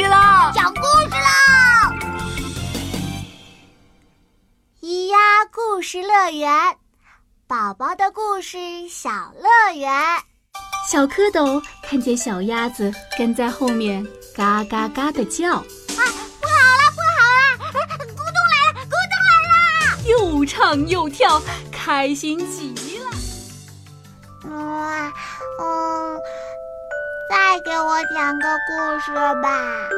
事啦！讲故事啦！咿呀故事乐园，宝宝的故事小乐园。小蝌蚪看见小鸭子跟在后面，嘎嘎嘎的叫。啊，不好了，不好了！咕咚来了，咕咚来了！又唱又跳，开心极了。哇嗯。再给我讲个故事吧。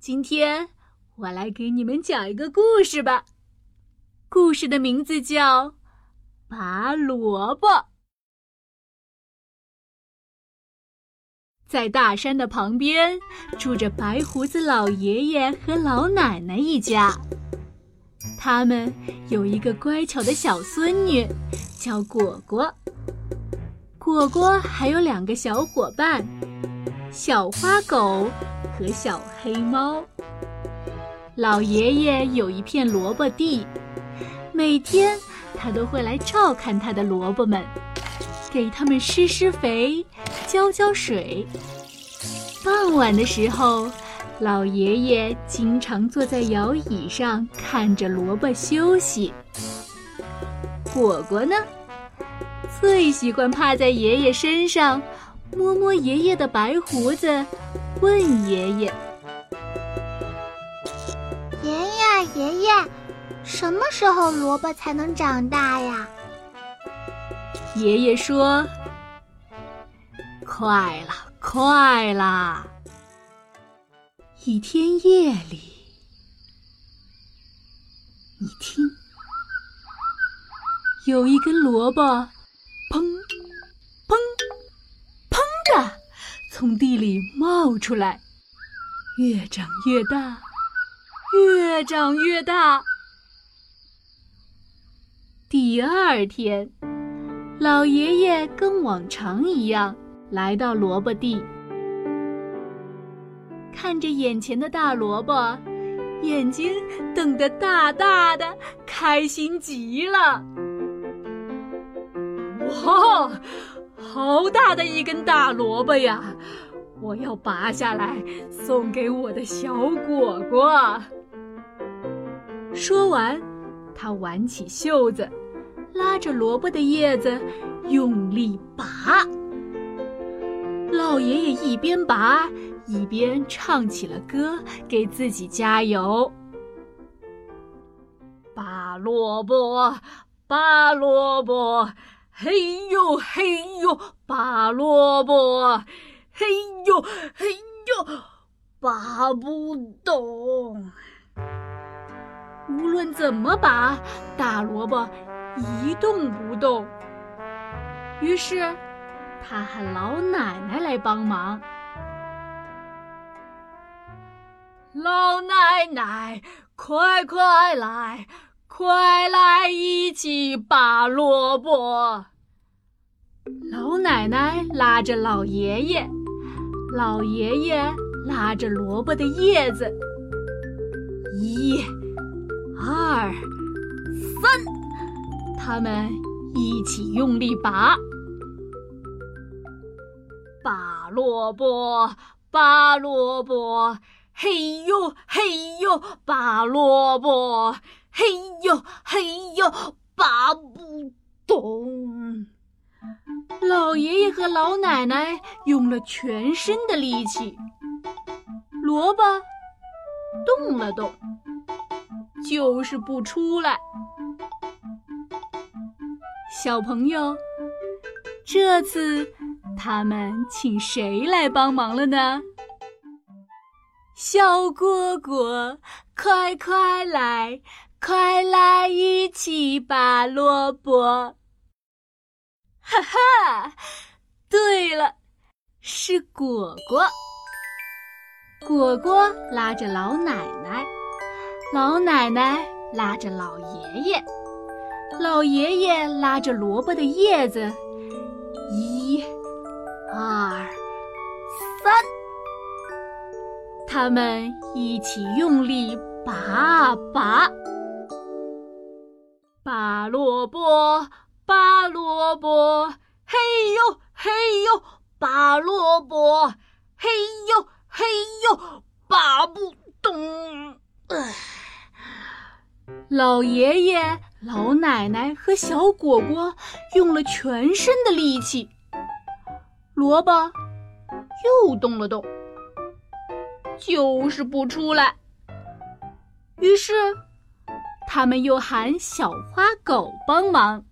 今天我来给你们讲一个故事吧。故事的名字叫《拔萝卜》。在大山的旁边，住着白胡子老爷爷和老奶奶一家。他们有一个乖巧的小孙女。叫果果，果果还有两个小伙伴，小花狗和小黑猫。老爷爷有一片萝卜地，每天他都会来照看他的萝卜们，给他们施施肥，浇浇水。傍晚的时候，老爷爷经常坐在摇椅上看着萝卜休息。果果呢？最喜欢趴在爷爷身上，摸摸爷爷的白胡子，问爷爷：“爷爷，爷爷，什么时候萝卜才能长大呀？”爷爷说：“快了，快了。”一天夜里，你听，有一根萝卜。砰，砰，砰的，从地里冒出来，越长越大，越长越大。第二天，老爷爷跟往常一样来到萝卜地，看着眼前的大萝卜，眼睛瞪得大大的，开心极了。好，好大的一根大萝卜呀！我要拔下来送给我的小果果。说完，他挽起袖子，拉着萝卜的叶子，用力拔。老爷爷一边拔一边唱起了歌，给自己加油。拔萝卜，拔萝卜。嘿呦嘿呦，拔萝卜！嘿呦嘿呦，拔不动。无论怎么拔，大萝卜一动不动。于是，他喊老奶奶来帮忙。老奶奶，快快来！快来一起拔萝卜！老奶奶拉着老爷爷，老爷爷拉着萝卜的叶子，一、二、三，他们一起用力拔，拔萝卜，拔萝卜，嘿呦嘿呦，拔萝卜。嘿呦嘿呦，拔不动。老爷爷和老奶奶用了全身的力气，萝卜动了动，就是不出来。小朋友，这次他们请谁来帮忙了呢？小蝈蝈，快快来！快来一起拔萝卜！哈哈，对了，是果果。果果拉着老奶奶，老奶奶拉着老爷爷，老爷爷拉着萝卜的叶子，一、二、三，他们一起用力拔啊拔。拔萝卜，拔萝卜，嘿呦嘿呦，拔萝卜，嘿呦嘿呦，拔不动。老爷爷、老奶奶和小果果用了全身的力气，萝卜又动了动，就是不出来。于是，他们又喊小花狗帮忙。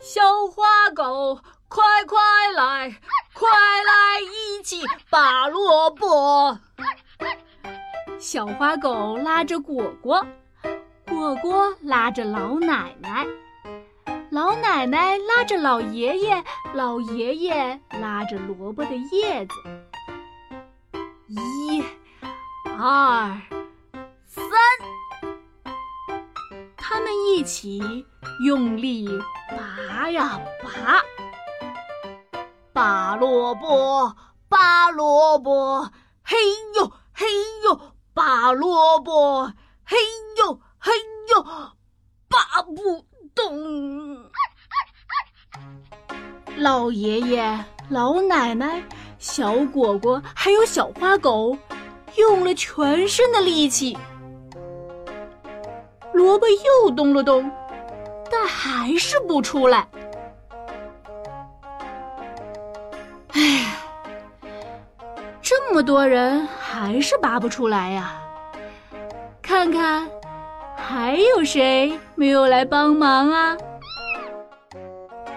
小花狗，快快来，快来一起拔萝卜。小花狗拉着果果，果果拉着老奶奶，老奶奶拉着老爷爷，老爷爷拉着萝卜的叶子。一、二、一起用力拔呀拔，拔萝卜，拔萝卜，嘿呦嘿呦。拔萝卜，嘿呦嘿呦，拔不动。老爷爷、老奶奶、小果果还有小花狗，用了全身的力气。萝卜又动了动，但还是不出来。哎呀，这么多人。还是拔不出来呀！看看，还有谁没有来帮忙啊？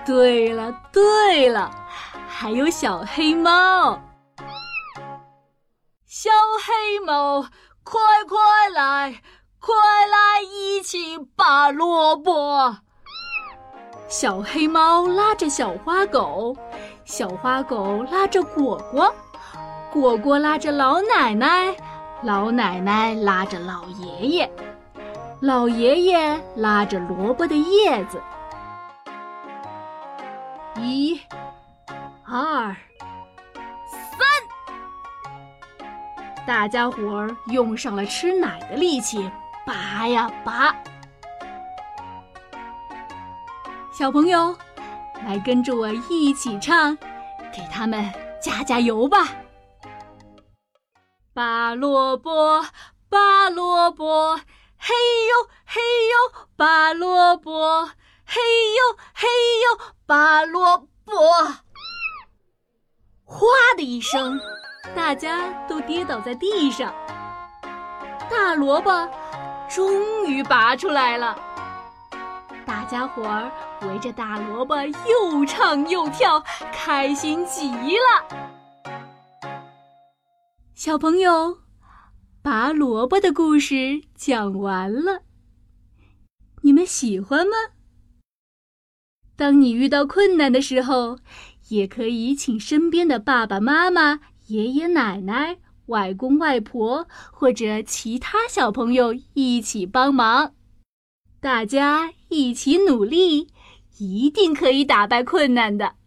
对了对了，还有小黑猫。小黑猫，快快来，快来一起拔萝卜。小黑猫拉着小花狗，小花狗拉着果果。果果拉着老奶奶，老奶奶拉着老爷爷，老爷爷拉着萝卜的叶子。一、二、三，大家伙儿用上了吃奶的力气，拔呀拔。小朋友，来跟着我一起唱，给他们加加油吧！拔萝卜，拔萝卜，嘿呦嘿呦，拔萝卜，嘿呦嘿呦，拔萝卜。哗的一声，大家都跌倒在地上。大萝卜终于拔出来了，大家伙儿围着大萝卜又唱又跳，开心极了。小朋友，拔萝卜的故事讲完了，你们喜欢吗？当你遇到困难的时候，也可以请身边的爸爸妈妈、爷爷奶奶、外公外婆或者其他小朋友一起帮忙，大家一起努力，一定可以打败困难的。